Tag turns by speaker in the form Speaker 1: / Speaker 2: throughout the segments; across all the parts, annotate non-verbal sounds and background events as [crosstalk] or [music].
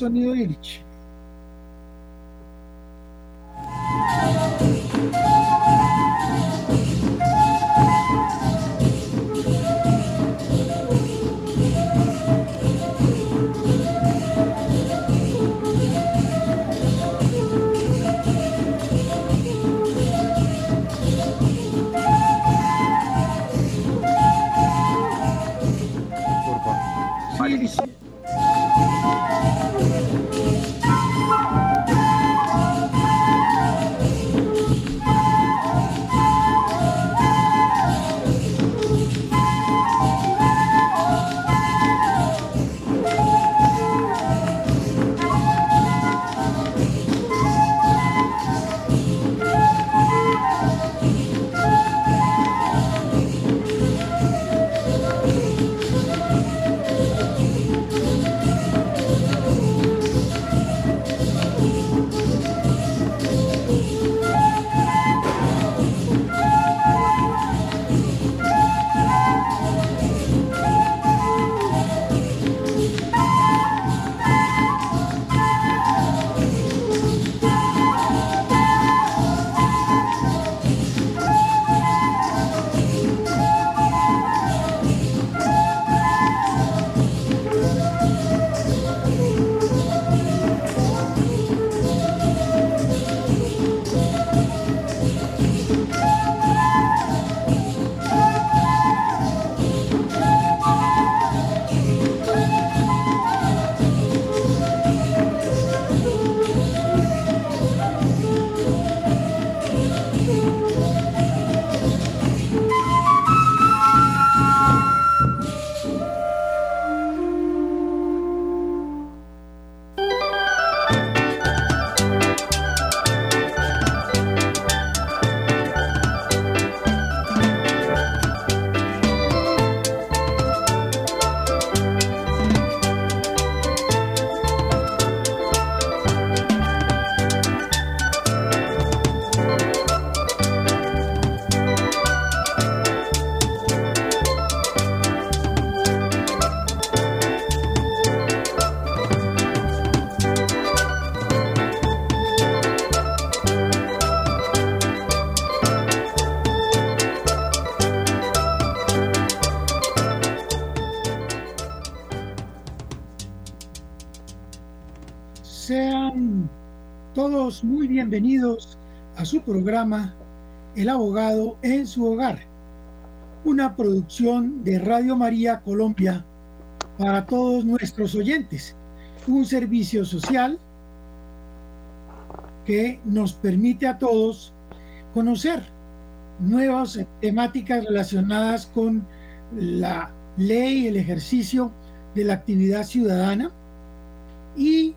Speaker 1: Está sin sonido Illich. Su programa El abogado en su hogar, una producción de Radio María Colombia para todos nuestros oyentes, un servicio social que nos permite a todos conocer nuevas temáticas relacionadas con la ley, el ejercicio de la actividad ciudadana. Y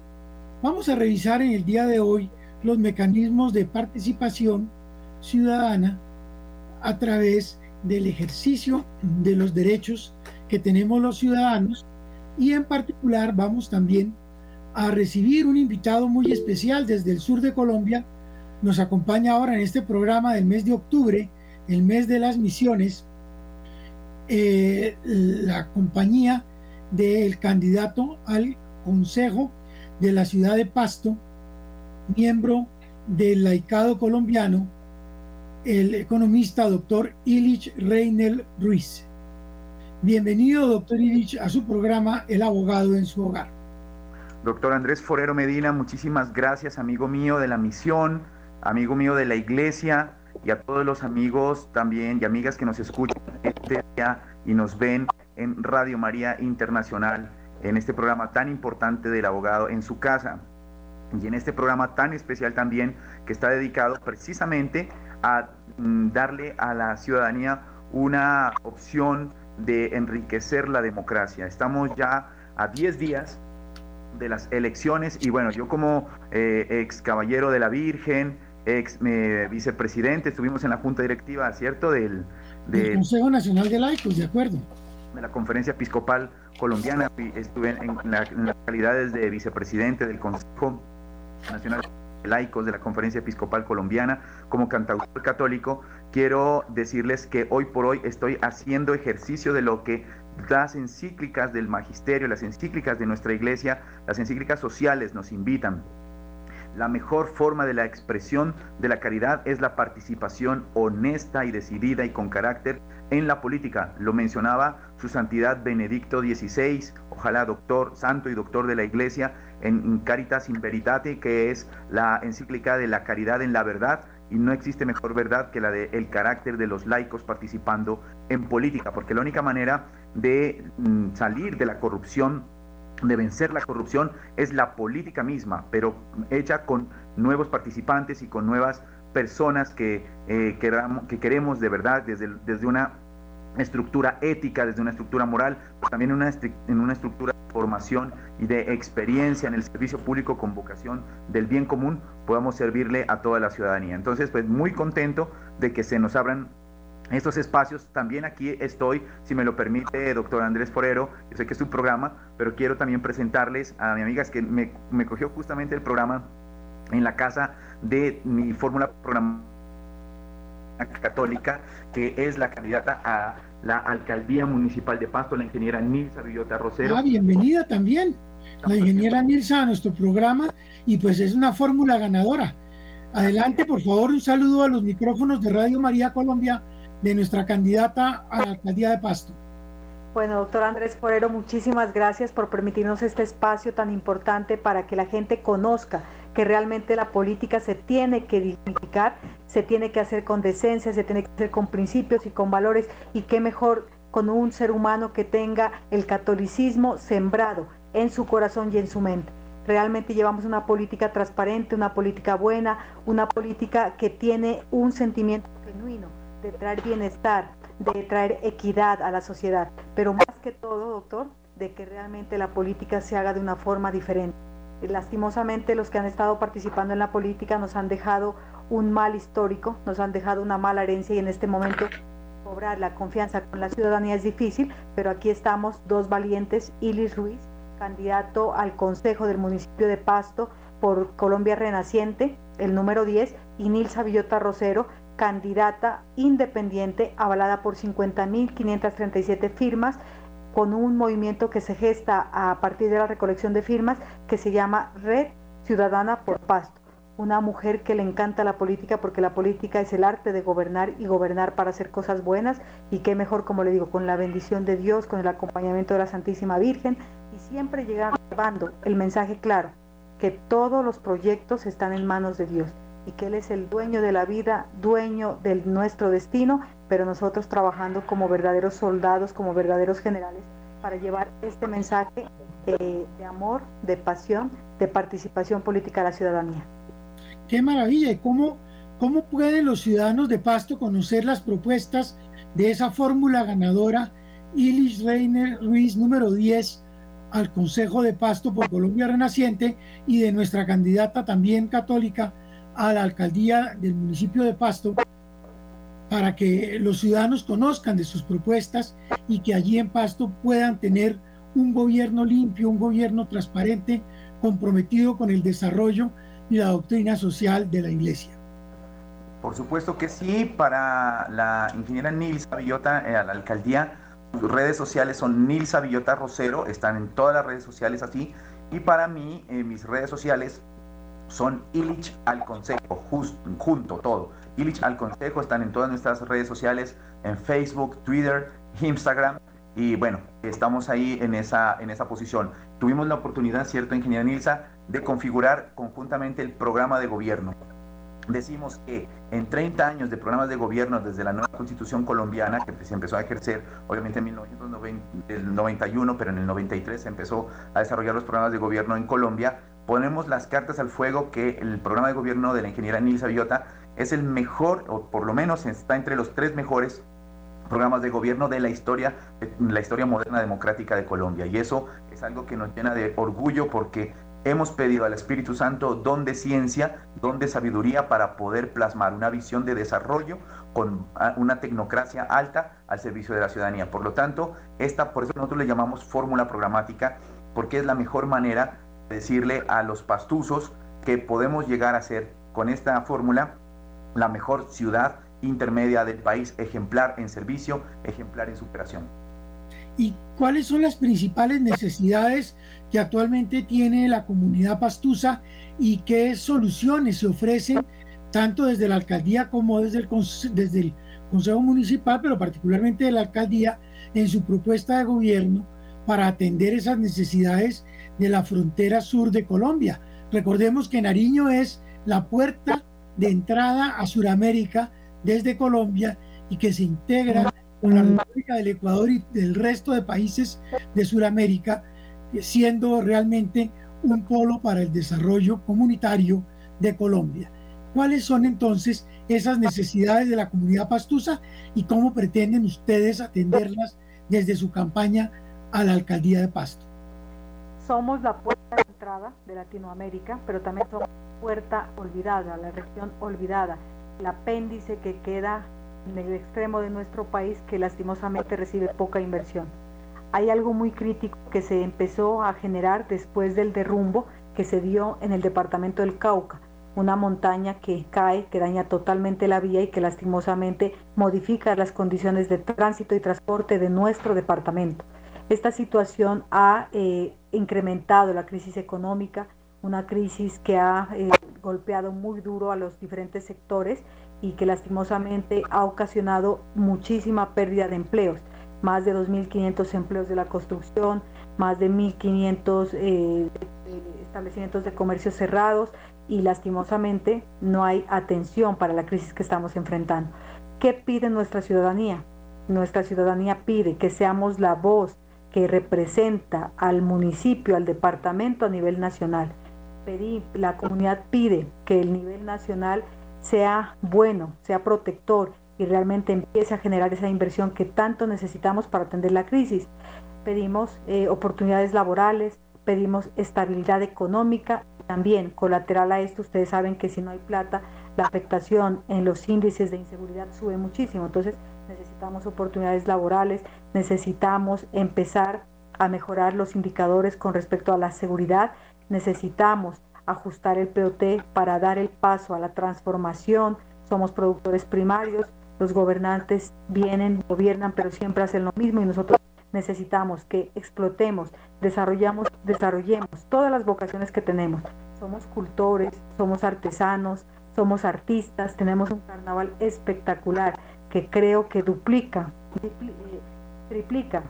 Speaker 1: vamos a revisar en el día de hoy los mecanismos de participación ciudadana a través del ejercicio de los derechos que tenemos los ciudadanos y en particular vamos también a recibir un invitado muy especial desde el sur de Colombia. Nos acompaña ahora en este programa del mes de octubre, el mes de las misiones, eh, la compañía del candidato al Consejo de la ciudad de Pasto, miembro del laicado colombiano, el economista doctor Ilich Reynel Ruiz. Bienvenido, doctor Ilich, a su programa El abogado en su hogar.
Speaker 2: Doctor Andrés Forero Medina, muchísimas gracias, amigo mío de la misión, amigo mío de la iglesia y a todos los amigos también y amigas que nos escuchan este día y nos ven en Radio María Internacional en este programa tan importante del abogado en su casa y en este programa tan especial también que está dedicado precisamente a mm, darle a la ciudadanía una opción de enriquecer la democracia. Estamos ya a 10 días de las elecciones y bueno, yo como eh, ex caballero de la Virgen, ex eh, vicepresidente, estuvimos en la junta directiva, ¿cierto? Del,
Speaker 1: Consejo Nacional de Laicos, de acuerdo.
Speaker 2: De la Conferencia Episcopal Colombiana, estuve en, en las calidades de vicepresidente del Consejo Nacional de Laicos de la Conferencia Episcopal Colombiana, como cantautor católico, quiero decirles que hoy por hoy estoy haciendo ejercicio de lo que las encíclicas del magisterio, las encíclicas de nuestra iglesia, las encíclicas sociales nos invitan. La mejor forma de la expresión de la caridad es la participación honesta y decidida y con carácter en la política. Lo mencionaba su santidad Benedicto XVI, ojalá doctor, santo y doctor de la iglesia, en Caritas in Veritate, que es la encíclica de la caridad en la verdad, y no existe mejor verdad que la del el carácter de los laicos participando en política, porque la única manera de mm, salir de la corrupción de vencer la corrupción es la política misma, pero hecha con nuevos participantes y con nuevas personas que, eh, que queremos de verdad desde, desde una estructura ética, desde una estructura moral, también una, en una estructura de formación y de experiencia en el servicio público con vocación del bien común, podamos servirle a toda la ciudadanía. Entonces, pues muy contento de que se nos abran estos espacios. También aquí estoy, si me lo permite, doctor Andrés Forero, yo sé que es un programa, pero quiero también presentarles a mi amiga que me, me cogió justamente el programa en la casa de mi fórmula programa católica, que es la candidata a la alcaldía municipal de Pasto, la ingeniera Nilsa Villota Rosero.
Speaker 1: Ah, bienvenida también, la ingeniera Nilsa a nuestro programa, y pues es una fórmula ganadora. Adelante, por favor, un saludo a los micrófonos de Radio María Colombia de nuestra candidata a la alcaldía de Pasto.
Speaker 3: Bueno, doctor Andrés Forero, muchísimas gracias por permitirnos este espacio tan importante para que la gente conozca que realmente la política se tiene que dignificar, se tiene que hacer con decencia, se tiene que hacer con principios y con valores, y qué mejor con un ser humano que tenga el catolicismo sembrado en su corazón y en su mente. Realmente llevamos una política transparente, una política buena, una política que tiene un sentimiento genuino de traer bienestar, de traer equidad a la sociedad, pero más que todo, doctor, de que realmente la política se haga de una forma diferente. Lastimosamente los que han estado participando en la política nos han dejado un mal histórico, nos han dejado una mala herencia y en este momento cobrar la confianza con la ciudadanía es difícil, pero aquí estamos dos valientes, Ilis Ruiz, candidato al Consejo del municipio de Pasto por Colombia Renaciente, el número 10, y Nilsa Villota Rosero, candidata independiente avalada por 50.537 firmas con un movimiento que se gesta a partir de la recolección de firmas que se llama Red Ciudadana por Pasto. Una mujer que le encanta la política porque la política es el arte de gobernar y gobernar para hacer cosas buenas y qué mejor, como le digo, con la bendición de Dios, con el acompañamiento de la Santísima Virgen y siempre llevando el mensaje claro, que todos los proyectos están en manos de Dios y que Él es el dueño de la vida, dueño de nuestro destino, pero nosotros trabajando como verdaderos soldados, como verdaderos generales, para llevar este mensaje de, amor, de pasión, de participación política a la ciudadanía.
Speaker 1: Qué maravilla, ¿y cómo, cómo pueden los ciudadanos de Pasto conocer las propuestas de esa fórmula ganadora, Ilis Reiner Ruiz, número 10, al Consejo de Pasto por Colombia Renaciente y de nuestra candidata también católica, a la alcaldía del municipio de Pasto para que los ciudadanos conozcan de sus propuestas y que allí en Pasto puedan tener un gobierno limpio, un gobierno transparente, comprometido con el desarrollo y la doctrina social de la Iglesia.
Speaker 2: Por supuesto que sí, para la ingeniera Nilsa Villota, eh, a la alcaldía, sus redes sociales son Nilsa Villota Rosero, están en todas las redes sociales así, y para mí, en mis redes sociales son Illich al Consejo, junto todo. Illich al Consejo están en todas nuestras redes sociales, en Facebook, Twitter, Instagram. Y bueno, estamos ahí en esa, en esa posición. Tuvimos la oportunidad, ¿cierto, ingeniera Nilsa, de configurar conjuntamente el programa de gobierno. Decimos que en 30 años de programas de gobierno desde la nueva constitución colombiana, que se empezó a ejercer obviamente en 1991, pero en el 93 se empezó a desarrollar los programas de gobierno en Colombia, ponemos las cartas al fuego que el programa de gobierno de la ingeniera Nilsa Villota es el mejor, o por lo menos está entre los tres mejores programas de gobierno de la historia, la historia moderna democrática de Colombia. Y eso es algo que nos llena de orgullo porque hemos pedido al Espíritu Santo don de ciencia, don de sabiduría para poder plasmar una visión de desarrollo con una tecnocracia alta al servicio de la ciudadanía. Por lo tanto, esta, por eso nosotros le llamamos fórmula programática, porque es la mejor manera decirle a los pastuzos que podemos llegar a ser con esta fórmula la mejor ciudad intermedia del país, ejemplar en servicio, ejemplar en superación.
Speaker 1: ¿Y cuáles son las principales necesidades que actualmente tiene la comunidad pastusa y qué soluciones se ofrecen tanto desde la alcaldía como desde el, desde el Consejo Municipal, pero particularmente de la alcaldía, en su propuesta de gobierno para atender esas necesidades de la frontera sur de Colombia? Recordemos que Nariño es la puerta de entrada a Sudamérica desde Colombia y que se integra con la República del Ecuador y del resto de países de Sudamérica, siendo realmente un polo para el desarrollo comunitario de Colombia. ¿Cuáles son entonces esas necesidades de la comunidad pastusa y cómo pretenden ustedes atenderlas desde su campaña a la alcaldía de Pasto?
Speaker 3: Somos la puerta de entrada de Latinoamérica, pero también somos puerta olvidada, la región olvidada, el apéndice que queda en el extremo de nuestro país que lastimosamente recibe poca inversión. Hay algo muy crítico que se empezó a generar después del derrumbo que se dio en el departamento del Cauca, una montaña que cae, que daña totalmente la vía y que lastimosamente modifica las condiciones de tránsito y transporte de nuestro departamento. Esta situación ha eh, incrementado la crisis económica, una crisis que ha eh, golpeado muy duro a los diferentes sectores y que lastimosamente ha ocasionado muchísima pérdida de empleos, más de 2.500 empleos de la construcción, más de 1.500 eh, establecimientos de comercio cerrados y lastimosamente no hay atención para la crisis que estamos enfrentando. ¿Qué pide nuestra ciudadanía? Nuestra ciudadanía pide que seamos la voz que representa al municipio, al departamento a nivel nacional. La comunidad pide que el nivel nacional sea bueno, sea protector y realmente empiece a generar esa inversión que tanto necesitamos para atender la crisis. Pedimos eh, oportunidades laborales, pedimos estabilidad económica. También, colateral a esto, ustedes saben que si no hay plata, la afectación en los índices de inseguridad sube muchísimo. Entonces, necesitamos oportunidades laborales, necesitamos empezar a mejorar los indicadores con respecto a la seguridad, necesitamos ajustar el POT para dar el paso a la transformación. Somos productores primarios, los gobernantes vienen, gobiernan, pero siempre hacen lo mismo y nosotros necesitamos que explotemos, desarrollamos, desarrollemos todas las vocaciones que tenemos. Somos cultores, somos artesanos, somos artistas, tenemos un carnaval espectacular que creo que duplica, eh, triplica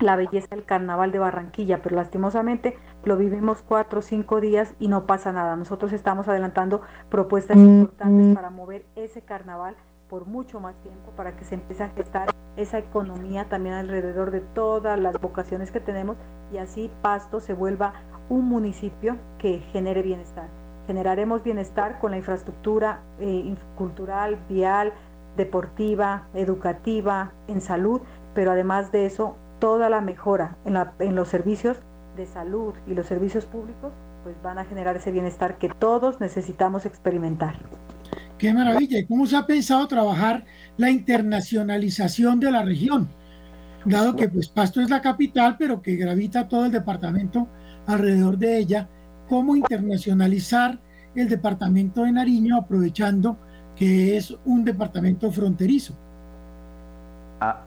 Speaker 3: la belleza del carnaval de Barranquilla, pero lastimosamente lo vivimos cuatro o cinco días y no pasa nada. Nosotros estamos adelantando propuestas importantes para mover ese carnaval por mucho más tiempo, para que se empiece a gestar esa economía también alrededor de todas las vocaciones que tenemos y así Pasto se vuelva un municipio que genere bienestar. Generaremos bienestar con la infraestructura eh, cultural, vial, deportiva, educativa, en salud, pero además de eso toda la mejora en, los servicios de salud y los servicios públicos, pues van a generar ese bienestar que todos necesitamos experimentar.
Speaker 1: Qué maravilla. ¿Y cómo se ha pensado trabajar la internacionalización de la región? Dado que pues Pasto es la capital, pero que gravita todo el departamento alrededor de ella, ¿cómo internacionalizar el departamento de Nariño aprovechando que es un departamento fronterizo?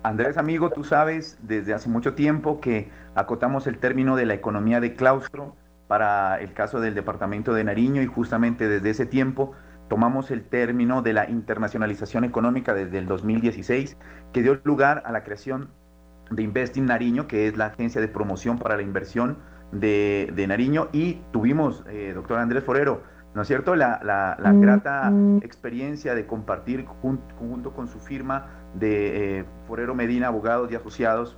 Speaker 2: Andrés, amigo, tú sabes desde hace mucho tiempo que acotamos el término de la economía de claustro para el caso del departamento de Nariño y justamente desde ese tiempo tomamos el término de la internacionalización económica desde el 2016, que dio lugar a la creación de Investing Nariño, que es la agencia de promoción para la inversión de, Nariño, y tuvimos, eh, doctor Andrés Forero, ¿no es cierto?, la, mm, grata mm. experiencia de compartir junto con su firma de eh, Forero Medina, abogados y asociados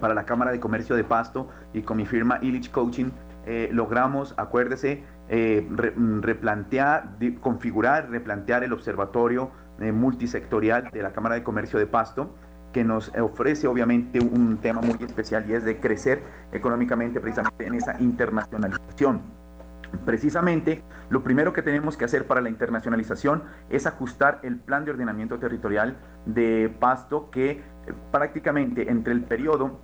Speaker 2: para la Cámara de Comercio de Pasto y con mi firma Illich Coaching, eh, logramos, acuérdese, eh, mm, replantear, configurar, replantear el observatorio multisectorial de la Cámara de Comercio de Pasto, que nos ofrece obviamente un tema muy especial y es de crecer económicamente precisamente en esa internacionalización. Precisamente, lo primero que tenemos que hacer para la internacionalización es ajustar el plan de ordenamiento territorial de Pasto que eh, prácticamente entre el periodo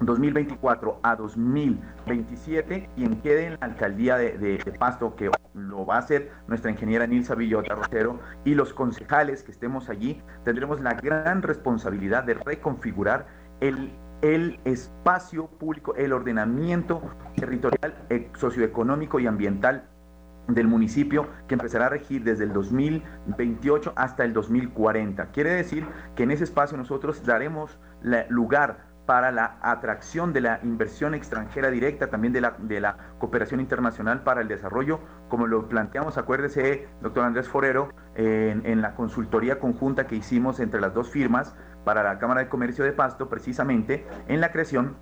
Speaker 2: 2024 a 2027, quien quede en la alcaldía de, Pasto, que lo va a hacer nuestra ingeniera Nilsa Villota Rosero y los concejales que estemos allí, tendremos la gran responsabilidad de reconfigurar el, el espacio público, el ordenamiento territorial, eh, socioeconómico y ambiental del municipio que empezará a regir desde el 2028 hasta el 2040. Quiere decir que en ese espacio nosotros daremos lugar para la atracción de la inversión extranjera directa, también de la, de la cooperación internacional para el desarrollo, como lo planteamos, acuérdese, doctor Andrés Forero, en, en la consultoría conjunta que hicimos entre las dos firmas para la Cámara de Comercio de Pasto, precisamente en la creación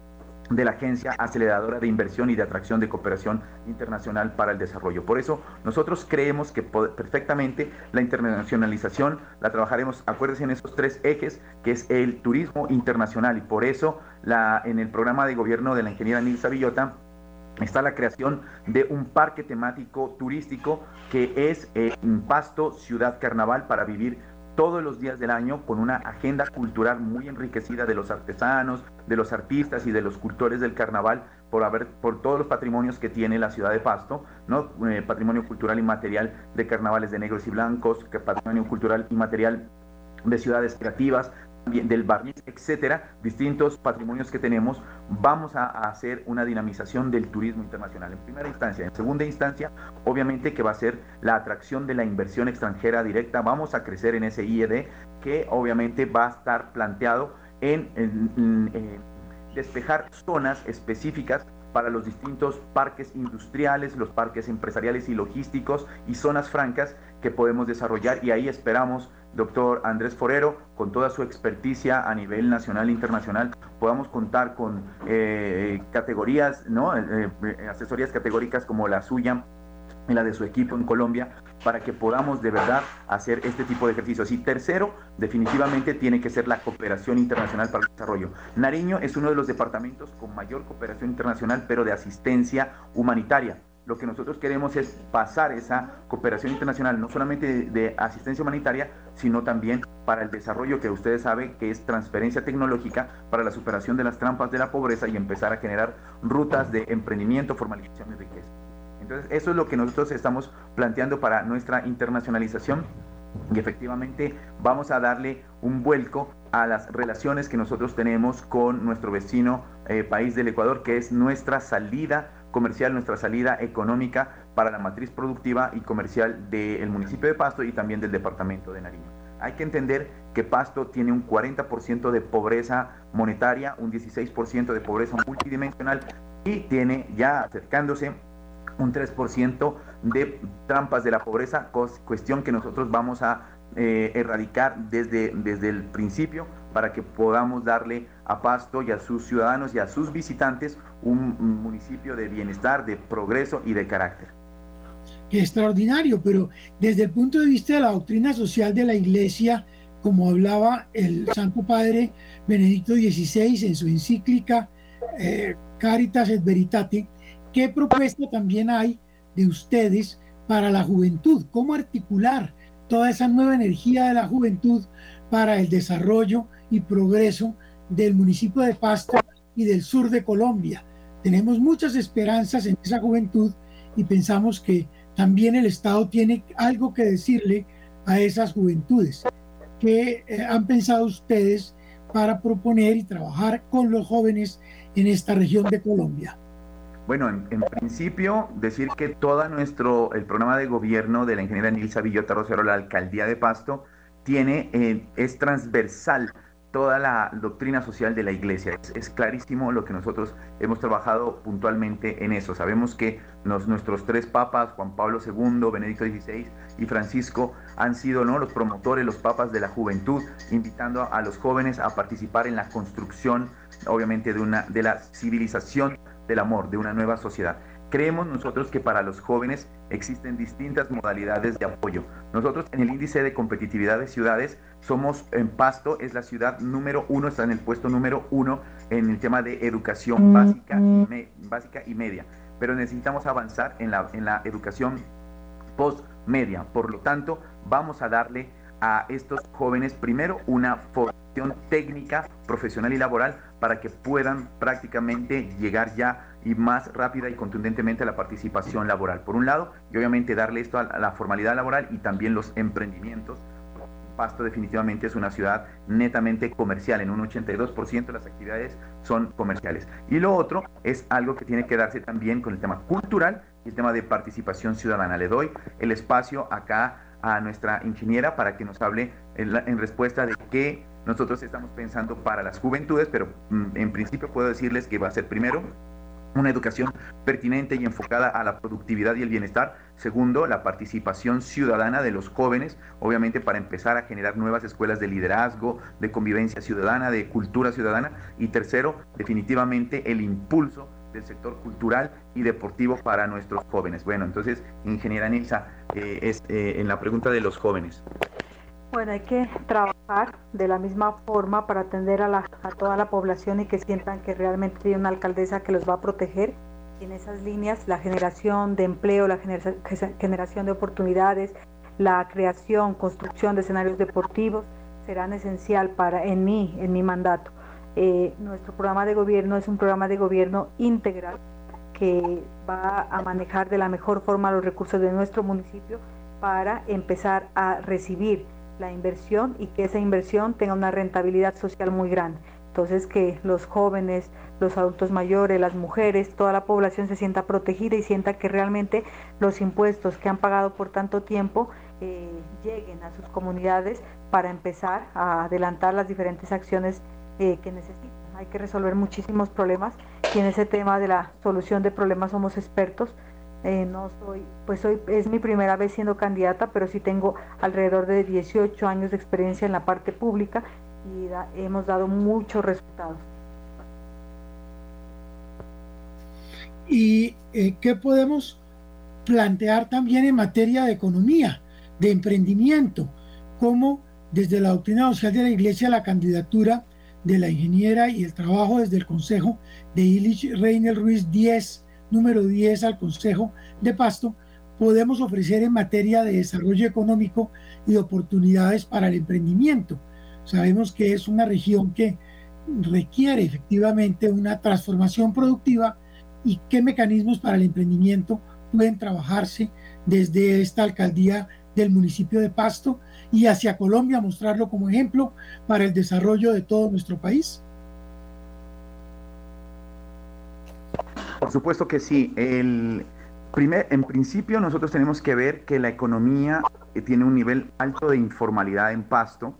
Speaker 2: de la Agencia Aceleradora de Inversión y de Atracción de Cooperación Internacional para el Desarrollo. Por eso nosotros creemos que perfectamente la internacionalización la trabajaremos, acuérdense en esos tres ejes, que es el turismo internacional y por eso la, en el programa de gobierno de la ingeniera Nilsa Villota está la creación de un parque temático turístico que es eh, Pasto Ciudad Carnaval para vivir todos los días del año con una agenda cultural muy enriquecida de los artesanos, de los artistas y de los cultores del carnaval por haber por todos los patrimonios que tiene la ciudad de Pasto, ¿no? Eh, patrimonio cultural y material de carnavales de negros y blancos, patrimonio cultural y material de ciudades creativas, del barniz, etcétera, distintos patrimonios que tenemos, vamos a, hacer una dinamización del turismo internacional en primera instancia. En segunda instancia, obviamente que va a ser la atracción de la inversión extranjera directa. Vamos a crecer en ese IED que obviamente va a estar planteado en, en despejar zonas específicas para los distintos parques industriales, los parques empresariales y logísticos y zonas francas que podemos desarrollar y ahí esperamos doctor Andrés Forero, con toda su experticia a nivel nacional e internacional, podamos contar con eh, categorías, ¿no? Eh, eh, asesorías categóricas como la suya y la de su equipo en Colombia, para que podamos de verdad hacer este tipo de ejercicios. Y tercero, definitivamente tiene que ser la cooperación internacional para el desarrollo. Nariño es uno de los departamentos con mayor cooperación internacional, pero de asistencia humanitaria lo que nosotros queremos es pasar esa cooperación internacional, no solamente de, asistencia humanitaria, sino también para el desarrollo que ustedes saben que es transferencia tecnológica para la superación de las trampas de la pobreza y empezar a generar rutas de emprendimiento, formalización y riqueza. Entonces, eso es lo que nosotros estamos planteando para nuestra internacionalización y efectivamente vamos a darle un vuelco a las relaciones que nosotros tenemos con nuestro vecino eh, país del Ecuador, que es nuestra salida comercial, nuestra salida económica para la matriz productiva y comercial del municipio de Pasto y también del departamento de Nariño. Hay que entender que Pasto tiene un 40% de pobreza monetaria, un 16% de pobreza multidimensional y tiene ya acercándose un 3% de trampas de la pobreza, cuestión que nosotros vamos a eh, erradicar desde, desde el principio para que podamos darle a Pasto y a sus ciudadanos y a sus visitantes un, municipio de bienestar, de progreso y de carácter.
Speaker 1: Qué extraordinario, pero desde el punto de vista de la doctrina social de la Iglesia, como hablaba el Santo Padre Benedicto XVI en su encíclica eh, Caritas et Veritate, ¿qué propuesta también hay de ustedes para la juventud? ¿Cómo articular toda esa nueva energía de la juventud para el desarrollo y progreso del municipio de Pasto y del sur de Colombia. Tenemos muchas esperanzas en esa juventud y pensamos que también el Estado tiene algo que decirle a esas juventudes. ¿Qué eh, han pensado ustedes para proponer y trabajar con los jóvenes en esta región de Colombia?
Speaker 2: Bueno, en, principio, decir que todo nuestro, el programa de gobierno de la ingeniera Nilsa Villota Rosero, la alcaldía de Pasto, tiene, eh, es transversal toda la doctrina social de la iglesia. Es, clarísimo lo que nosotros hemos trabajado puntualmente en eso. Sabemos que nuestros tres papas, Juan Pablo II, Benedicto XVI y Francisco, han sido ¿no? los promotores, los papas de la juventud, invitando a los jóvenes a participar en la construcción, obviamente, de, una, de la civilización del amor, de una nueva sociedad. Creemos nosotros que para los jóvenes existen distintas modalidades de apoyo. Nosotros en el índice de competitividad de ciudades somos en Pasto, es la ciudad número uno, está en el puesto número uno en el tema de educación básica y, básica y media. Pero necesitamos avanzar en la, en la educación post-media. Por lo tanto, vamos a darle a estos jóvenes primero una formación técnica, profesional y laboral para que puedan prácticamente llegar ya y más rápida y contundentemente a la participación laboral. Por un lado, y obviamente darle esto a la formalidad laboral y también los emprendimientos. Pasto definitivamente es una ciudad netamente comercial, en un 82% de las actividades son comerciales. Y lo otro es algo que tiene que darse también con el tema cultural y el tema de participación ciudadana. Le doy el espacio acá a nuestra ingeniera para que nos hable en, respuesta de qué nosotros estamos pensando para las juventudes, pero mm, en principio puedo decirles que va a ser primero una educación pertinente y enfocada a la productividad y el bienestar. Segundo, la participación ciudadana de los jóvenes, obviamente para empezar a generar nuevas escuelas de liderazgo, de convivencia ciudadana, de cultura ciudadana. Y tercero, definitivamente el impulso del sector cultural y deportivo para nuestros jóvenes. Bueno, entonces, ingeniera Nilsa, eh, es, eh, en la pregunta de los jóvenes.
Speaker 3: Bueno, hay que trabajar de la misma forma para atender a, la, a toda la población y que sientan que realmente tiene una alcaldesa que los va a proteger. En esas líneas, la generación de empleo, la generación de oportunidades, la creación, construcción de escenarios deportivos serán esencial para en mí, en mi mandato. Eh, nuestro programa de gobierno es un programa de gobierno integral que va a manejar de la mejor forma los recursos de nuestro municipio para empezar a recibir la inversión y que esa inversión tenga una rentabilidad social muy grande. Entonces que los jóvenes, los adultos mayores, las mujeres, toda la población se sienta protegida y sienta que realmente los impuestos que han pagado por tanto tiempo eh, lleguen a sus comunidades para empezar a adelantar las diferentes acciones eh, que necesitan. Hay que resolver muchísimos problemas y en ese tema de la solución de problemas somos expertos. Eh, no soy, pues hoy es mi primera vez siendo candidata, pero sí tengo alrededor de 18 años de experiencia en la parte pública y hemos dado muchos resultados.
Speaker 1: ¿Y eh, qué podemos plantear también en materia de economía, de emprendimiento? como desde la doctrina social de la Iglesia la candidatura de la ingeniera y el trabajo desde el Consejo de Illich Reiner Ruiz 10, número 10 al Consejo de Pasto, podemos ofrecer en materia de desarrollo económico y de oportunidades para el emprendimiento. Sabemos que es una región que requiere efectivamente una transformación productiva y qué mecanismos para el emprendimiento pueden trabajarse desde esta alcaldía del municipio de Pasto y hacia Colombia, mostrarlo como ejemplo para el desarrollo de todo nuestro país?
Speaker 2: Por supuesto que sí. El primer, en principio nosotros tenemos que ver que la economía eh, tiene un nivel alto de informalidad en Pasto.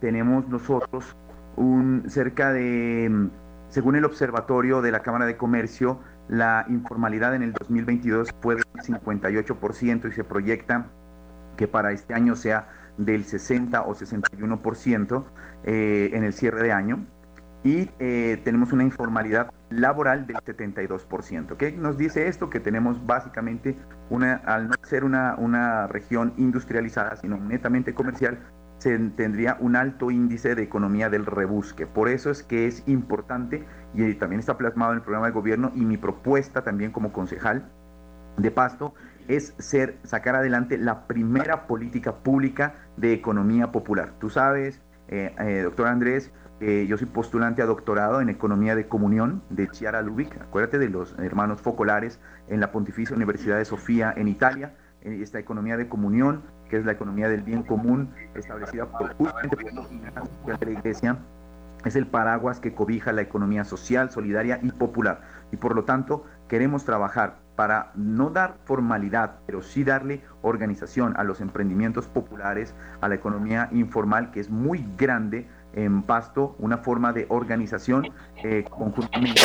Speaker 2: Tenemos nosotros un cerca de, según el observatorio de la Cámara de Comercio, la informalidad en el 2022 fue del 58% y se proyecta que para este año sea del 60 o 61% eh, en el cierre de año y eh, tenemos una informalidad laboral del 72%. ¿Qué nos dice esto? Que tenemos básicamente, una, al no ser una, una región industrializada, sino netamente comercial, se tendría un alto índice de economía del rebusque. Por eso es que es importante y también está plasmado en el programa de gobierno y mi propuesta también como concejal de Pasto es ser, sacar adelante la primera política pública de economía popular. Tú sabes, eh, eh, doctor Andrés, yo soy postulante a doctorado en Economía de Comunión de Chiara Lubic. Acuérdate de los hermanos focolares en la Pontificia Universidad de Sofía en Italia. Eh, esta economía de comunión, que es la economía del bien común, establecida por, justamente por la Iglesia, es el paraguas que cobija la economía social, solidaria y popular. Y por lo tanto, queremos trabajar para no dar formalidad, pero sí darle organización a los emprendimientos populares, a la economía informal, que es muy grande en Pasto, una forma de organización eh, conjuntamente.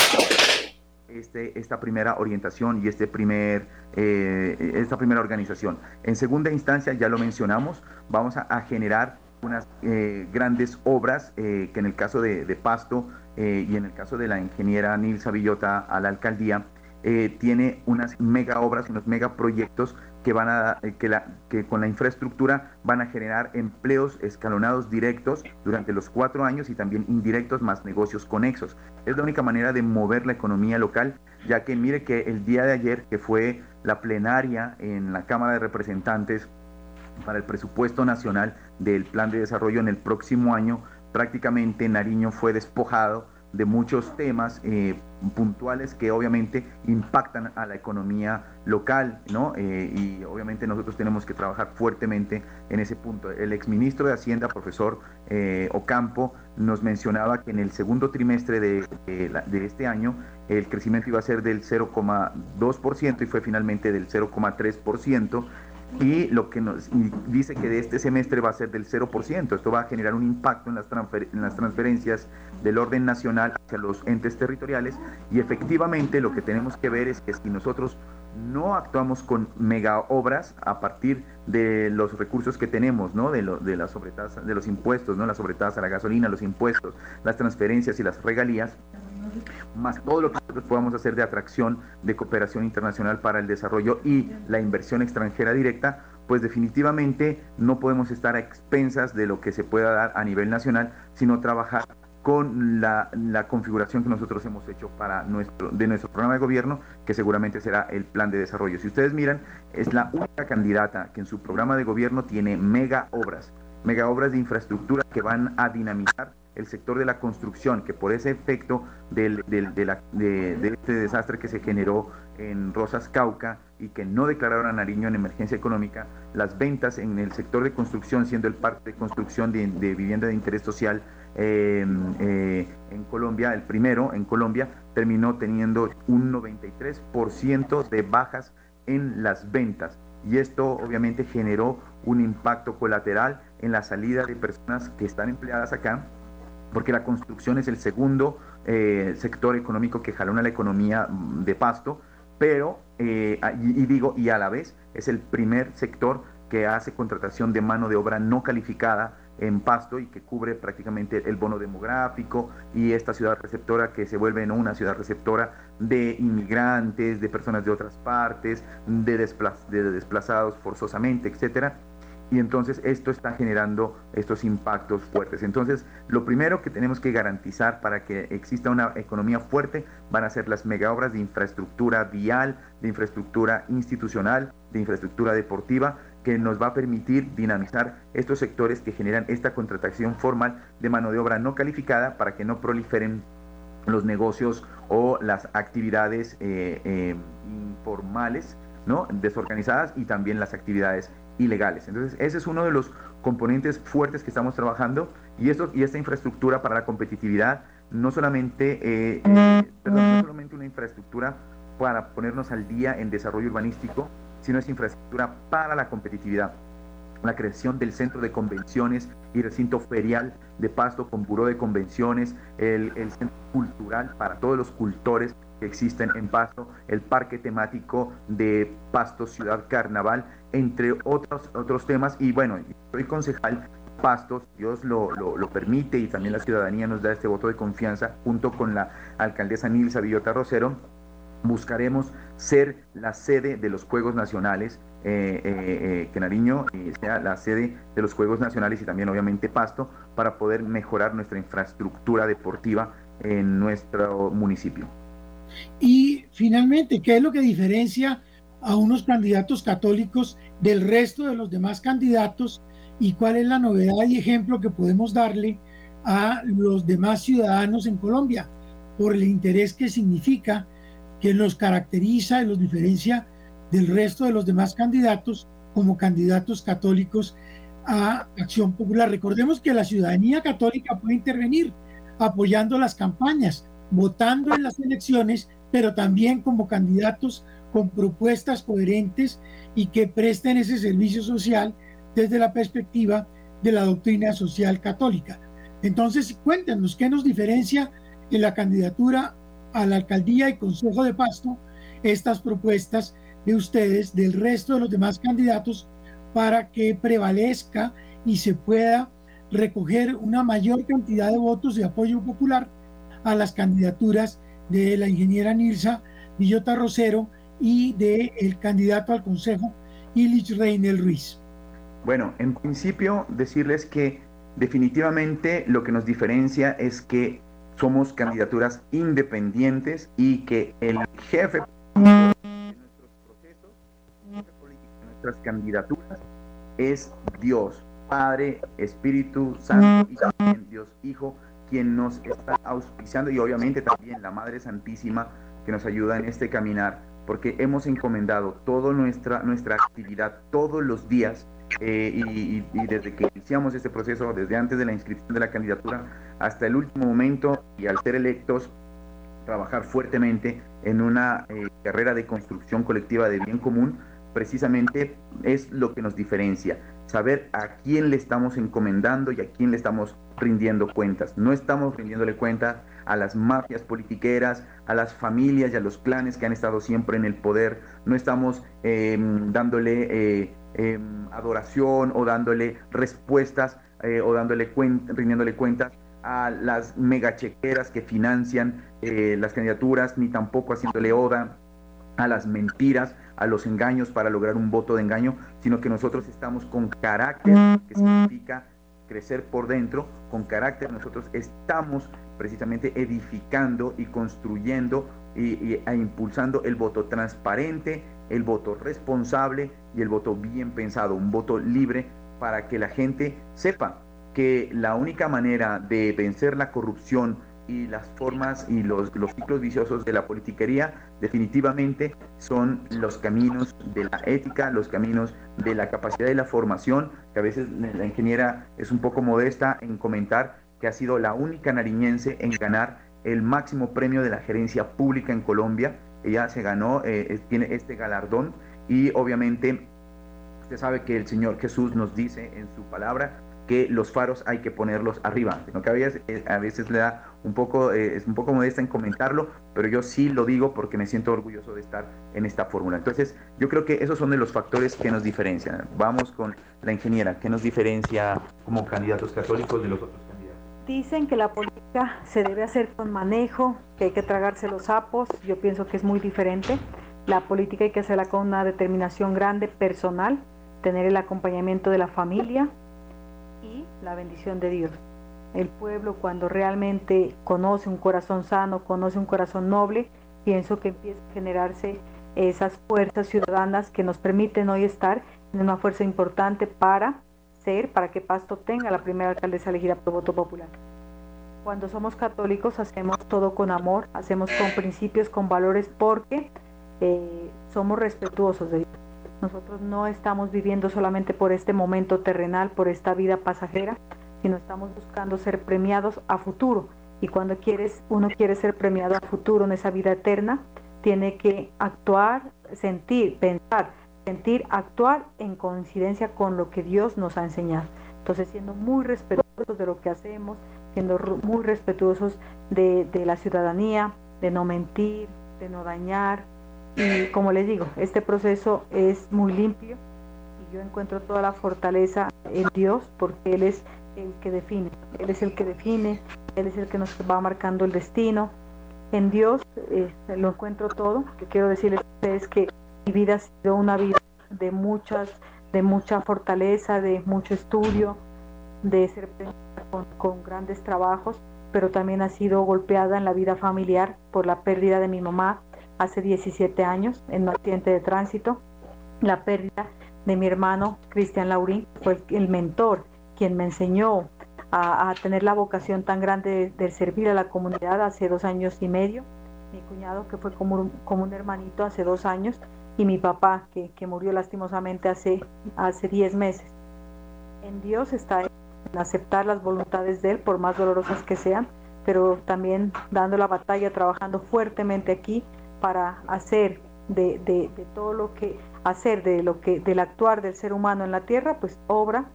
Speaker 2: Este, esta primera orientación y este primer, eh, esta primera organización. En segunda instancia, ya lo mencionamos, vamos a, generar unas eh, grandes obras que en el caso de, de Pasto y en el caso de la ingeniera Nilsa Villota a la alcaldía, eh, tiene unas mega obras, unos mega proyectos que van a eh, que, la, que con la infraestructura van a generar empleos escalonados directos durante los cuatro años y también indirectos más negocios conexos. Es la única manera de mover la economía local, ya que mire que el día de ayer, que fue la plenaria en la Cámara de Representantes para el presupuesto nacional del plan de desarrollo en el próximo año, prácticamente Nariño fue despojado de muchos temas eh, puntuales que obviamente impactan a la economía local, ¿no? Eh, y obviamente nosotros tenemos que trabajar fuertemente en ese punto. El exministro de Hacienda, profesor eh, Ocampo, nos mencionaba que en el segundo trimestre de, de este año el crecimiento iba a ser del 0,2% y fue finalmente del 0,3% y lo que nos dice que de este semestre va a ser del 0%. Esto va a generar un impacto en las, en las transferencias del orden nacional hacia los entes territoriales y efectivamente lo que tenemos que ver es que si nosotros no actuamos con mega obras a partir de los recursos que tenemos, ¿no? De, lo, de la sobretasa, de los impuestos, ¿no? La sobretasa, la gasolina, los impuestos, las transferencias y las regalías, más todo lo que nosotros podamos hacer de atracción de cooperación internacional para el desarrollo y la inversión extranjera directa, pues definitivamente no podemos estar a expensas de lo que se pueda dar a nivel nacional, sino trabajar con la, configuración que nosotros hemos hecho para nuestro, de nuestro programa de gobierno, que seguramente será el plan de desarrollo. Si ustedes miran, es la única candidata que en su programa de gobierno tiene mega obras, mega obras de infraestructura que van a dinamizar el sector de la construcción, que por ese efecto del, de, este desastre que se generó en Rosas Cauca y que no declararon a Nariño en emergencia económica, las ventas en el sector de construcción, siendo el parque de construcción de, vivienda de interés social eh, eh, en Colombia, el primero en Colombia, terminó teniendo un 93% de bajas en las ventas. Y esto obviamente generó un impacto colateral en la salida de personas que están empleadas acá porque la construcción es el segundo eh, sector económico que jalona la economía mm, de Pasto, pero, eh, y, digo, y a la vez es el primer sector que hace contratación de mano de obra no calificada en Pasto y que cubre prácticamente el bono demográfico y esta ciudad receptora que se vuelve ¿no? una ciudad receptora de inmigrantes, de personas de otras partes, de, de desplazados forzosamente, etcétera y entonces esto está generando estos impactos fuertes. Entonces, lo primero que tenemos que garantizar para que exista una economía fuerte van a ser las mega obras de infraestructura vial, de infraestructura institucional, de infraestructura deportiva, que nos va a permitir dinamizar estos sectores que generan esta contratación formal de mano de obra no calificada para que no proliferen los negocios o las actividades eh, eh, informales, ¿no? desorganizadas y también las actividades ilegales. Entonces, ese es uno de los componentes fuertes que estamos trabajando y, esto, y esta infraestructura para la competitividad, no solamente, eh, eh, no solamente una infraestructura para ponernos al día en desarrollo urbanístico, sino es infraestructura para la competitividad. La creación del centro de convenciones y recinto ferial de Pasto con buró de convenciones, el, el centro cultural para todos los cultores que existen en Pasto, el parque temático de Pasto Ciudad Carnaval, entre otros, otros temas. Y bueno, soy concejal Pastos, Dios lo, lo, permite y también la ciudadanía nos da este voto de confianza junto con la alcaldesa Nilsa Villota Rosero. Buscaremos ser la sede de los Juegos Nacionales, eh, eh, eh que Nariño eh, sea la sede de los Juegos Nacionales y también obviamente Pasto para poder mejorar nuestra infraestructura deportiva en nuestro municipio.
Speaker 1: Y finalmente, ¿qué es lo que diferencia a unos candidatos católicos del resto de los demás candidatos y cuál es la novedad y ejemplo que podemos darle a los demás ciudadanos en Colombia por el interés que significa que los caracteriza y los diferencia del resto de los demás candidatos como candidatos católicos a Acción Popular. Recordemos que la ciudadanía católica puede intervenir apoyando las campañas, votando en las elecciones, pero también como candidatos con propuestas coherentes y que presten ese servicio social desde la perspectiva de la doctrina social católica. Entonces, cuéntenos qué nos diferencia en la candidatura a la alcaldía y consejo de Pasto estas propuestas de ustedes, del resto de los demás candidatos, para que prevalezca y se pueda recoger una mayor cantidad de votos de apoyo popular a las candidaturas de la ingeniera Nilsa Villota Rosero y del el candidato al Consejo, Illich Reinel Ruiz.
Speaker 2: Bueno, en principio decirles que definitivamente lo que nos diferencia es que somos candidaturas independientes y que el jefe de nuestros procesos, de nuestras candidaturas, es Dios, Padre, Espíritu Santo y también Dios Hijo, quien nos está auspiciando y obviamente también la Madre Santísima que nos ayuda en este caminar, porque hemos encomendado toda nuestra, nuestra actividad todos los días eh, y, desde que iniciamos este proceso, desde antes de la inscripción de la candidatura hasta el último momento y al ser electos, trabajar fuertemente en una eh, carrera de construcción colectiva de bien común, precisamente es lo que nos diferencia, saber a quién le estamos encomendando y a quién le estamos rindiendo cuentas. No estamos rindiéndole cuentas a las mafias politiqueras, a las familias y a los clanes que han estado siempre en el poder. No estamos em, dándole eh, em, adoración o dándole respuestas eh, o dándole rindiéndole cuentas a las megachequeras que financian eh, las candidaturas, ni tampoco haciéndole oda a las mentiras, a los engaños para lograr un voto de engaño, sino que nosotros estamos con carácter, que significa crecer por dentro, con carácter nosotros estamos precisamente edificando y construyendo y, e impulsando el voto transparente, el voto responsable y el voto bien pensado, un voto libre para que la gente sepa que la única manera de vencer la corrupción y las formas y los, los ciclos viciosos de la politiquería definitivamente son los caminos de la ética, los caminos de la capacidad de la formación, que a veces la ingeniera es un poco modesta en comentar que ha sido la única nariñense en ganar el máximo premio de la gerencia pública en Colombia. Ella se ganó, eh, tiene este galardón y obviamente usted sabe que el Señor Jesús nos dice en su palabra que los faros hay que ponerlos arriba, sino que a veces, eh, a veces le da un poco, eh, es un poco modesta en comentarlo, pero yo sí lo digo porque me siento orgulloso de estar en esta fórmula. Entonces, yo creo que esos son de los factores que nos diferencian. Vamos con la ingeniera, ¿qué nos diferencia como candidatos católicos de los otros candidatos?
Speaker 3: Dicen que la política se debe hacer con manejo, que hay que tragarse los sapos, yo pienso que es muy diferente. La política hay que hacerla con una determinación grande, personal, tener el acompañamiento de la familia, y la bendición de Dios. El pueblo cuando realmente conoce un corazón sano, conoce un corazón noble, pienso que empieza a generarse esas fuerzas ciudadanas que nos permiten hoy estar en una fuerza importante para ser, para que Pasto tenga la primera alcaldesa elegida por voto popular. Cuando somos católicos hacemos todo con amor, hacemos con principios, con valores, porque eh, somos respetuosos de Dios. Nosotros no estamos viviendo solamente por este momento terrenal, por esta vida pasajera, sino estamos buscando ser premiados a futuro. Y cuando quieres, uno quiere ser premiado a futuro en esa vida eterna, tiene que actuar, sentir, pensar, sentir, actuar en coincidencia con lo que Dios nos ha enseñado. Entonces, siendo muy respetuosos de lo que hacemos, siendo muy respetuosos de, de la ciudadanía, de no mentir, de no dañar, y como les digo, este proceso es muy limpio y yo encuentro toda la fortaleza en Dios porque Él es el que define, Él es el que define, Él es el que nos va marcando el destino. En Dios eh, lo encuentro todo. que quiero decirles es que mi vida ha sido una vida de muchas, de mucha fortaleza, de mucho estudio, de ser con, con grandes trabajos, pero también ha sido golpeada en la vida familiar por la pérdida de mi mamá, hace 17 años en un accidente de tránsito. La pérdida de mi hermano Cristian Laurín fue el mentor quien me enseñó a, tener la vocación tan grande de, servir a la comunidad hace dos años y medio. Mi cuñado que fue como un, como un hermanito hace dos años y mi papá que, que murió lastimosamente hace, hace 10 meses. En Dios está en aceptar las voluntades de Él, por más dolorosas que sean, pero también dando la batalla, trabajando fuertemente aquí para hacer de, de, todo lo que hacer de lo que del actuar del ser humano en la tierra pues obra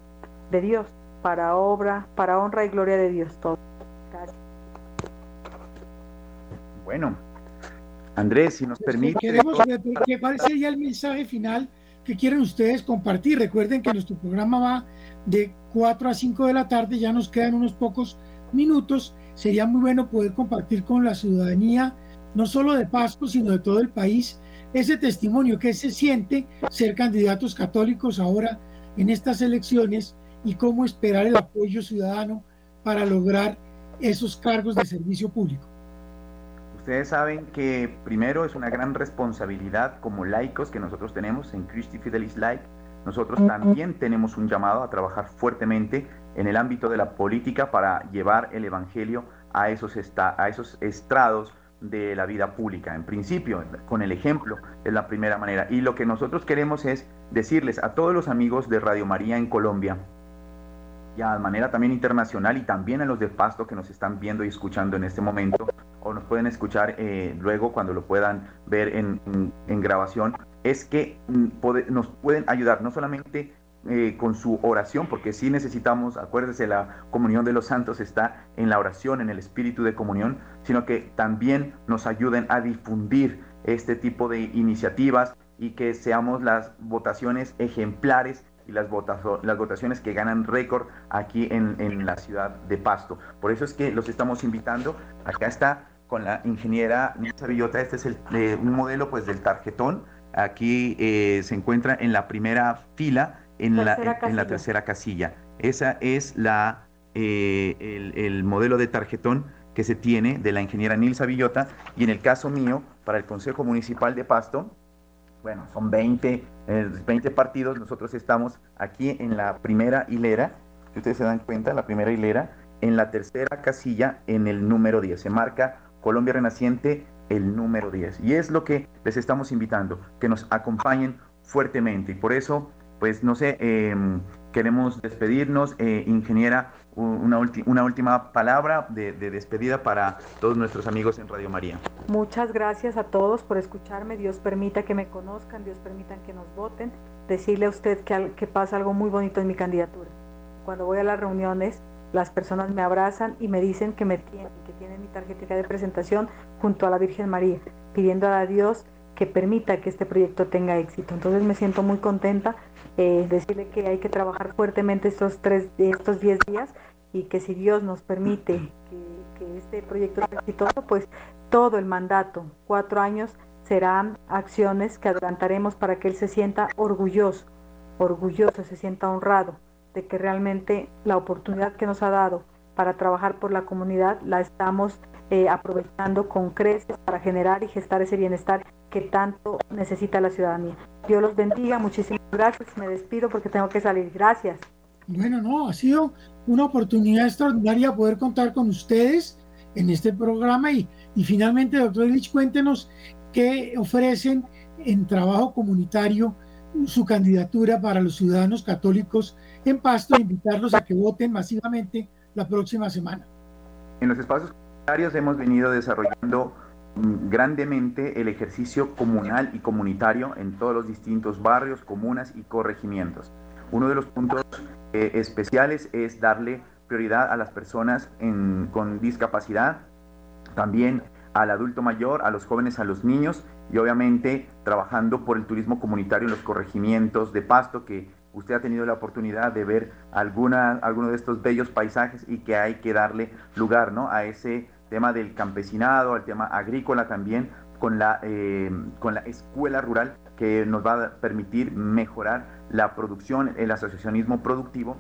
Speaker 3: de Dios para obra para honra y gloria de Dios todo. Gracias.
Speaker 2: bueno Andrés si nos pues permite.
Speaker 1: que cuál sería el mensaje final que quieren ustedes compartir. Recuerden que nuestro programa va de 4 a 5 de la tarde ya nos quedan unos pocos minutos. Sería muy bueno poder compartir con la ciudadanía no solo de Pasco, sino de todo el país, ese testimonio que se siente ser candidatos católicos ahora en estas elecciones y cómo esperar el apoyo ciudadano para lograr esos cargos de servicio público.
Speaker 2: Ustedes saben que primero es una gran responsabilidad como laicos que nosotros tenemos en Christi Fidelis Laic. Nosotros también tenemos un llamado a trabajar fuertemente en el ámbito de la política para llevar el Evangelio a esos, a esos estrados de la vida pública. En principio, con el ejemplo es la primera manera. Y lo que nosotros queremos es decirles a todos los amigos de Radio María en Colombia, y de manera también internacional y también a los de Pasto que nos están viendo y escuchando en este momento o nos pueden escuchar eh, luego cuando lo puedan ver en, grabación, es que mm, nos pueden ayudar no solamente eh, con su oración, porque sí necesitamos, acuérdese, la comunión de los santos está en la oración, en el espíritu de comunión, sino que también nos ayuden a difundir este tipo de iniciativas y que seamos las votaciones ejemplares y las, las votaciones que ganan récord aquí en, la ciudad de Pasto. Por eso es que los estamos invitando. Acá está con la ingeniera Nilsa Villota. Este es el, eh, un modelo pues del tarjetón. Aquí eh, se encuentra en la primera fila, en, la, en, la, tercera casilla. Esa es la, eh, el, el, modelo de tarjetón que se tiene de la ingeniera Nilsa Villota. Y en el caso mío, para el Consejo Municipal de Pasto, bueno, son 20, 20 eh, partidos, nosotros estamos aquí en la primera hilera, si ustedes se dan cuenta, la primera hilera, en la tercera casilla, en el número 10. Se marca Colombia Renaciente, el número 10. Y es lo que les estamos invitando, que nos acompañen fuertemente. Y por eso, pues no sé, em, queremos despedirnos. Eh, ingeniera, una, una, última palabra de, despedida para todos nuestros amigos en Radio María.
Speaker 3: Muchas gracias a todos por escucharme. Dios permita que me conozcan, Dios permita que nos voten. Decirle a usted que, que pasa algo muy bonito en mi candidatura. Cuando voy a las reuniones, las personas me abrazan y me dicen que me tienen, que tienen mi tarjetita de presentación junto a la Virgen María, pidiendo a Dios que permita que este proyecto tenga éxito. Entonces me siento muy contenta eh, decirle que hay que trabajar fuertemente estos tres, estos 10 días y que si Dios nos permite que, este proyecto sea exitoso, pues todo el mandato, cuatro años, serán acciones que adelantaremos para que él se sienta orgulloso, orgulloso, se sienta honrado de que realmente la oportunidad que nos ha dado para trabajar por la comunidad la estamos eh, aprovechando con creces para generar y gestar ese bienestar que tanto necesita la ciudadanía. Dios los bendiga, muchísimas gracias. Me despido porque tengo que salir. Gracias.
Speaker 1: Bueno, no, ha sido una oportunidad extraordinaria poder contar con ustedes en este programa y, y finalmente, doctor Lich, cuéntenos qué ofrecen en trabajo comunitario su candidatura para los ciudadanos católicos en Pasto e invitarlos a que voten masivamente la próxima semana.
Speaker 2: En los espacios comunitarios hemos venido desarrollando grandemente el ejercicio comunal y comunitario en todos los distintos barrios, comunas y corregimientos. Uno de los puntos eh, especiales es darle prioridad a las personas con discapacidad, también al adulto mayor, a los jóvenes, a los niños y obviamente trabajando por el turismo comunitario en los corregimientos de Pasto, que usted ha tenido la oportunidad de ver alguna, alguno de estos bellos paisajes y que hay que darle lugar ¿no? a ese tema del campesinado, el tema agrícola también, con la, eh, con la escuela rural que nos va a permitir mejorar la producción, el asociacionismo productivo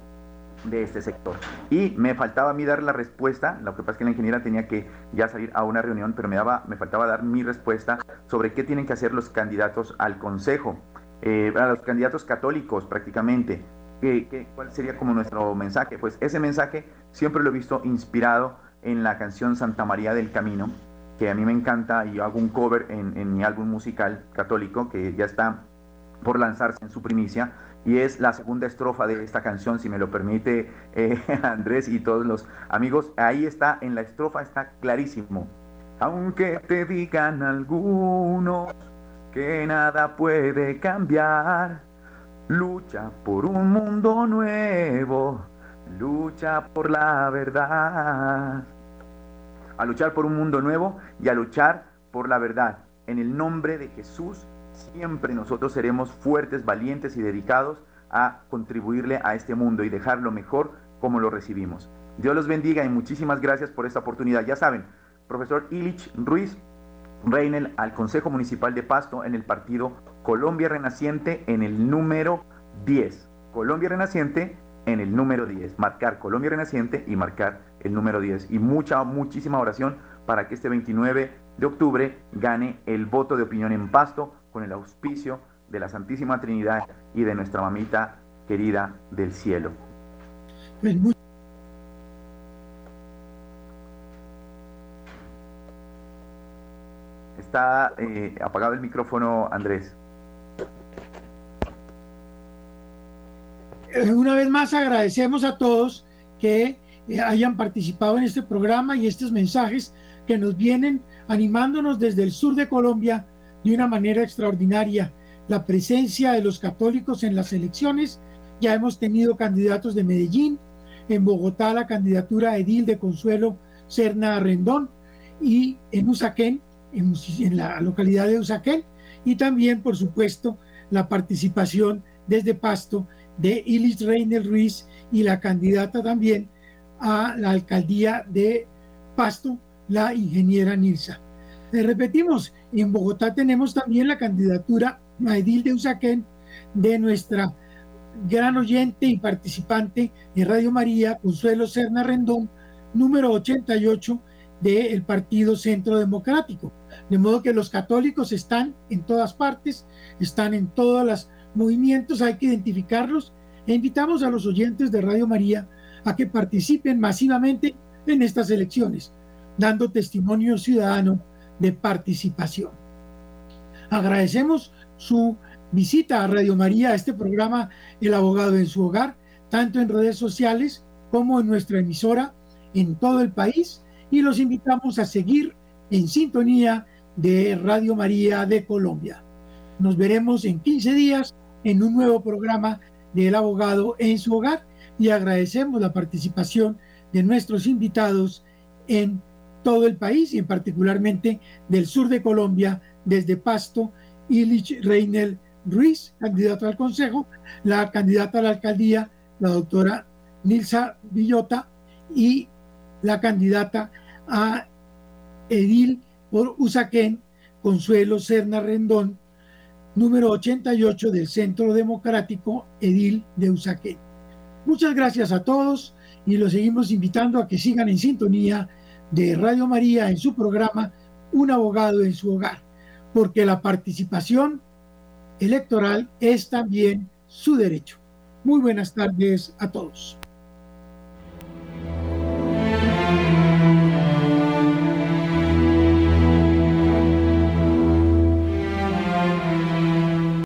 Speaker 2: de este sector. Y me faltaba a mí dar la respuesta, lo que pasa es que la ingeniera tenía que ya salir a una reunión, pero me, daba, me faltaba dar mi respuesta sobre qué tienen que hacer los candidatos al Consejo, eh, a los candidatos católicos prácticamente. ¿Qué, cuál sería como nuestro mensaje? Pues ese mensaje siempre lo he visto inspirado en la canción Santa María del Camino, que a mí me encanta y hago un cover en, mi álbum musical católico que ya está por lanzarse en su primicia y es la segunda estrofa de esta canción, si me lo permite eh, [laughs] Andrés y todos los amigos. Ahí está, en la estrofa está clarísimo. Aunque te digan algunos que nada puede cambiar, lucha por un mundo nuevo, lucha por la verdad a luchar por un mundo nuevo y a luchar por la verdad. En el nombre de Jesús, siempre nosotros seremos fuertes, valientes y dedicados a contribuirle a este mundo y dejarlo mejor como lo recibimos. Dios los bendiga y muchísimas gracias por esta oportunidad. Ya saben, profesor Ilich Ruiz Reinel al Consejo Municipal de Pasto en el partido Colombia Renaciente en el número 10. Colombia Renaciente en el número 10, marcar Colombia Renaciente y marcar el número 10. Y mucha, muchísima oración para que este 29 de octubre gane el voto de opinión en pasto con el auspicio de la Santísima Trinidad y de nuestra mamita querida del cielo. Está eh, apagado el micrófono, Andrés.
Speaker 1: Una vez más agradecemos a todos que eh, hayan participado en este programa y estos mensajes que nos vienen animándonos desde el sur de Colombia de una manera extraordinaria. La presencia de los católicos en las elecciones, ya hemos tenido candidatos de Medellín, en Bogotá la candidatura edil de Consuelo Serna Rendón y en Usaquén, en, en la localidad de Usaquén, y también, por supuesto, la participación desde Pasto de Ilis Reiner Ruiz y la candidata también a la alcaldía de Pasto, la ingeniera Nilsa. Le repetimos, en Bogotá tenemos también la candidatura a de Usaquén de nuestra gran oyente y participante de Radio María, Consuelo Serna Rendón, número 88 del Partido Centro Democrático. De modo que los católicos están en todas partes, están en todos los movimientos, hay que identificarlos e invitamos a los oyentes de Radio María a que participen masivamente en estas elecciones, dando testimonio ciudadano de participación. Agradecemos su visita a Radio María, a este programa El abogado en su hogar, tanto en redes sociales como en nuestra emisora en todo el país y los invitamos a seguir en sintonía de Radio María de Colombia. Nos veremos en 15 días en un nuevo programa del abogado en su hogar. Y agradecemos la participación de nuestros invitados en todo el país y en particularmente del sur de Colombia, desde Pasto, Illich Reinel Ruiz, candidato al Consejo, la candidata a la alcaldía, la doctora Nilsa Villota, y la candidata a edil por Usaquén, Consuelo Serna Rendón, número 88 del Centro Democrático Edil de Usaquén. Muchas gracias a todos y los seguimos invitando a que sigan en sintonía de Radio María en su programa Un abogado en su hogar, porque la participación electoral es también su derecho. Muy buenas tardes a todos.